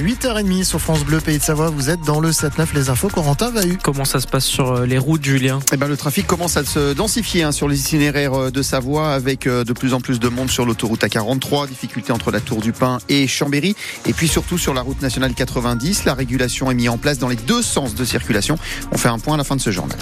8h30 sur France Bleu Pays de Savoie, vous êtes dans le 7-9 les infos. Corentin va eu. Comment ça se passe sur euh, les routes, Julien? Eh ben, Le trafic commence à se densifier hein, sur les itinéraires euh, de Savoie avec euh, de plus en plus de monde sur l'autoroute A43, difficulté entre la Tour du Pin et Chambéry. Et puis surtout sur la route nationale 90, la régulation est mise en place dans les deux sens de circulation. On fait un point à la fin de ce journal.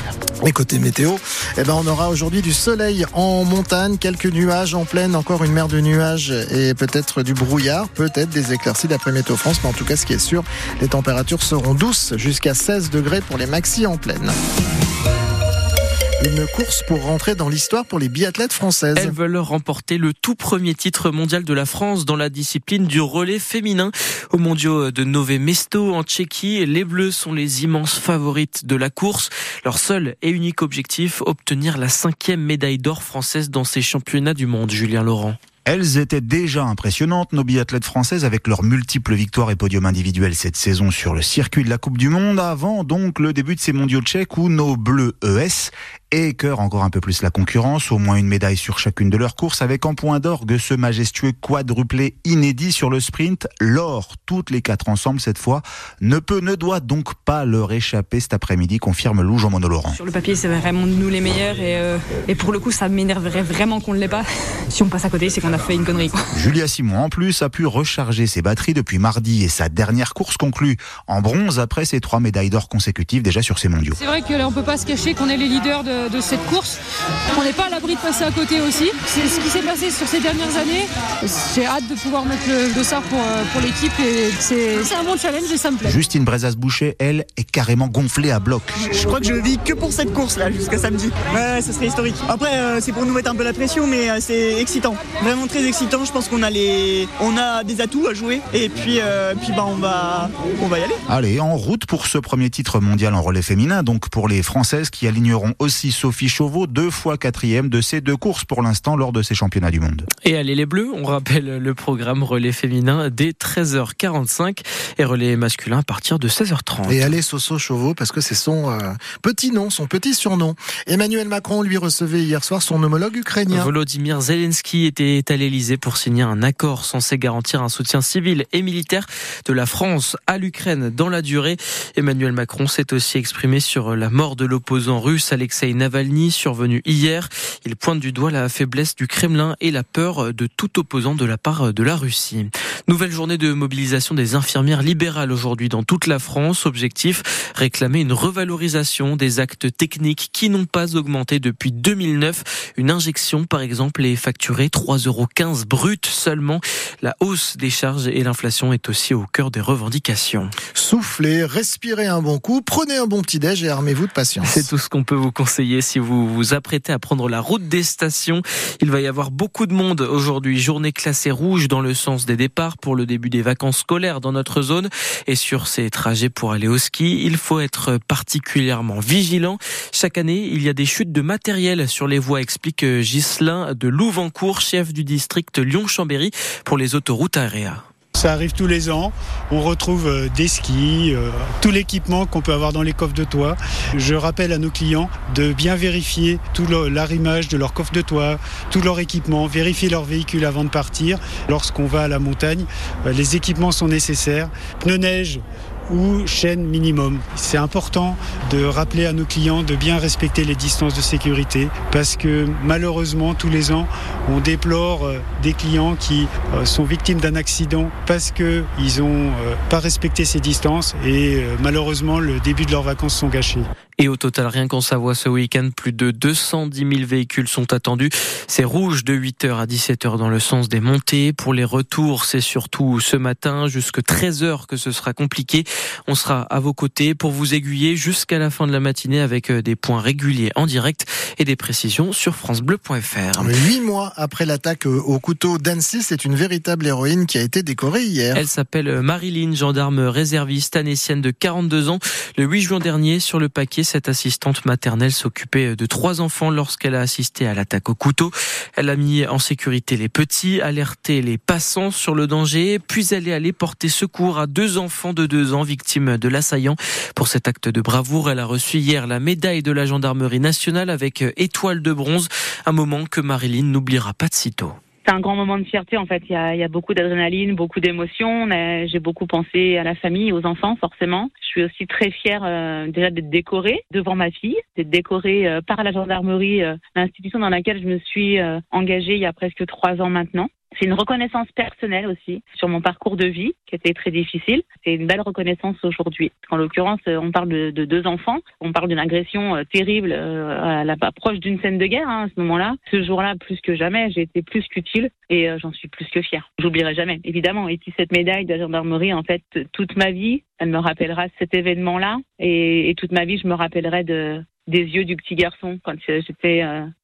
Et côté météo, eh ben, on aura aujourd'hui du soleil en montagne, quelques nuages en pleine, encore une mer de nuages et peut-être du brouillard, peut-être des éclaircies d'après Météo France, mais en tout cas ce qui est sûr, les températures seront douces jusqu'à 16 degrés pour les maxi en pleine. Une course pour rentrer dans l'histoire pour les biathlètes françaises. Elles veulent remporter le tout premier titre mondial de la France dans la discipline du relais féminin. Au mondiaux de Nové Mesto en Tchéquie, les Bleus sont les immenses favorites de la course. Leur seul et unique objectif, obtenir la cinquième médaille d'or française dans ces championnats du monde. Julien Laurent. Elles étaient déjà impressionnantes, nos biathlètes françaises, avec leurs multiples victoires et podiums individuels cette saison sur le circuit de la Coupe du Monde, avant donc le début de ces mondiaux tchèques où nos bleus ES et cœur encore un peu plus la concurrence, au moins une médaille sur chacune de leurs courses, avec en point d'orgue ce majestueux quadruplé inédit sur le sprint. L'or, toutes les quatre ensemble cette fois, ne peut, ne doit donc pas leur échapper cet après-midi, confirme Lou Jean Laurent. Sur le papier, c'est vraiment nous les meilleurs et, euh, et pour le coup, ça m'énerverait vraiment qu'on ne l'ait pas. Si on passe à côté, c'est qu'on a fait une connerie. Julia Simon, en plus, a pu recharger ses batteries depuis mardi et sa dernière course conclue en bronze après ses trois médailles d'or consécutives déjà sur ces mondiaux. C'est vrai qu'on ne peut pas se cacher qu'on est les leaders de de, cette course. On n'est pas à l'abri de passer à côté aussi. C'est ce qui s'est passé sur ces dernières années. J'ai hâte de pouvoir mettre le dossard pour, euh, pour l'équipe et c'est un bon challenge et ça me plaît. Justine Brezas-Boucher, elle, est carrément gonflée à bloc. Je, crois que je vis que pour cette course là jusqu'à samedi. Ouais, ce serait historique. Après, euh, c'est pour nous mettre un peu la pression, mais euh, c'est excitant. Vraiment très excitant. Je pense qu'on a les, on a des atouts à jouer et puis, puis bah, on va, on va y aller. Allez, en route pour ce premier titre mondial en relais féminin, donc pour les Françaises qui aligneront aussi Sophie Chauveau, deux fois quatrième de ces deux courses pour l'instant lors de ces championnats du monde. Et allez les Bleus, on rappelle le programme relais féminin dès 13h45 et relais masculin à partir de 16h30. Et allez Soso Chauveau parce que c'est son euh, petit nom, son petit surnom. Emmanuel Macron lui recevait hier soir son homologue ukrainien. Volodymyr Zelensky était à l'Elysée pour signer un accord censé garantir un soutien civil et militaire de la France à l'Ukraine dans la durée. Emmanuel Macron s'est aussi exprimé sur la mort de l'opposant russe Alexei Navalny survenu hier. Il pointe du doigt la faiblesse du Kremlin et la peur de tout opposant de la part de la Russie. Nouvelle journée de mobilisation des infirmières libérales aujourd'hui dans toute la France. Objectif, réclamer une revalorisation des actes techniques qui n'ont pas augmenté depuis 2009. Une injection, par exemple, est facturée 3,15 euros brut seulement. La hausse des charges et l'inflation est aussi au cœur des revendications. Soufflez, respirez un bon coup, prenez un bon petit déj et armez-vous de patience. C'est tout ce qu'on peut vous conseiller si vous vous apprêtez à prendre la route des stations. Il va y avoir beaucoup de monde aujourd'hui. Journée classée rouge dans le sens des départs pour le début des vacances scolaires dans notre zone. Et sur ces trajets pour aller au ski, il faut être particulièrement vigilant. Chaque année, il y a des chutes de matériel sur les voies, explique Ghislain de Louvancourt, chef du district Lyon-Chambéry pour les autoroutes aériennes. Ça arrive tous les ans. On retrouve euh, des skis, euh, tout l'équipement qu'on peut avoir dans les coffres de toit. Je rappelle à nos clients de bien vérifier tout l'arrimage de leur coffre de toit, tout leur équipement, vérifier leur véhicule avant de partir. Lorsqu'on va à la montagne, euh, les équipements sont nécessaires. Pneus neige, ou chaîne minimum. C'est important de rappeler à nos clients de bien respecter les distances de sécurité parce que malheureusement tous les ans on déplore euh, des clients qui euh, sont victimes d'un accident parce qu'ils n'ont euh, pas respecté ces distances et malheureusement le début de leurs vacances sont gâchés. Et au total, rien qu'en Savoie ce week-end, plus de 210 000 véhicules sont attendus. C'est rouge de 8h à 17h dans le sens des montées. Pour les retours, c'est surtout ce matin jusque 13h que ce sera compliqué. On sera à vos côtés pour vous aiguiller jusqu'à la fin de la matinée avec euh, des points réguliers en direct et des précisions sur francebleu.fr. Huit mois après l'attaque au couteau d'Annecy, c'est une véritable héroïne qui a été décorée hier. Elle s'appelle Marilyn, gendarme réserviste anécienne de 42 ans. Le 8 juin dernier, sur le paquet, cette assistante maternelle s'occupait de trois enfants lorsqu'elle a assisté à l'attaque au couteau. Elle a mis en sécurité les petits, alerté les passants sur le danger, puis elle est allée porter secours à deux enfants de deux ans victimes de l'assaillant. Pour cet acte de bravoure, elle a reçu hier la médaille de la gendarmerie nationale avec étoile de bronze, un moment que Marilyn n'oubliera pas de sitôt. C'est un grand moment de fierté en fait. Il y a, il y a beaucoup d'adrénaline, beaucoup d'émotions. J'ai beaucoup pensé à la famille, aux enfants forcément. Je suis aussi très fière euh, déjà d'être décorée devant ma fille, d'être décorée euh, par la gendarmerie, euh, l'institution dans laquelle je me suis engagée il y a presque trois ans maintenant. C'est une reconnaissance personnelle aussi sur mon parcours de vie qui était très difficile. C'est une belle reconnaissance aujourd'hui. En l'occurrence, on parle de, de, deux enfants. On parle d'une agression euh, terrible euh, à la proche d'une scène de guerre hein, à ce moment-là. Ce jour-là, plus que jamais, j'ai été plus qu'utile et euh, j'en suis plus que fière. J'oublierai jamais, évidemment. Et puis cette médaille de la gendarmerie, en fait, toute ma vie, elle me rappellera cet événement-là et, toute ma vie, je me rappellerai de, des yeux du petit garçon quand j'étais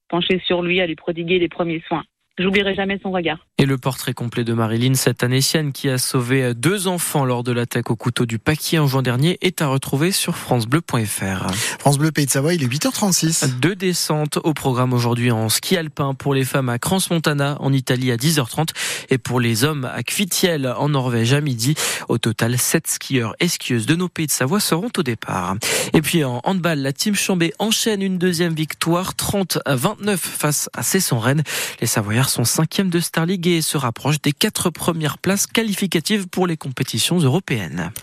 penchée sur lui à lui prodiguer les premiers soins. J'oublierai jamais son regard. Et le portrait complet de Marilyn, cette Anécienne qui a sauvé deux enfants lors de l'attaque au couteau du Paquier en juin dernier, est à retrouver sur francebleu.fr. France Bleu Pays de Savoie, il est 8h36. Deux descentes au programme aujourd'hui en ski alpin pour les femmes à Crans-Montana en Italie à 10h30 et pour les hommes à Kvitiel en Norvège à midi. Au total, sept skieurs et skieuses de nos Pays de Savoie seront au départ. Et puis en handball, la team Chambé enchaîne une deuxième victoire 30 à 29 face à Cesson-Rennes. Les Savoyards sont cinquième de Star League et se rapprochent des quatre premières places qualificatives pour les compétitions européennes.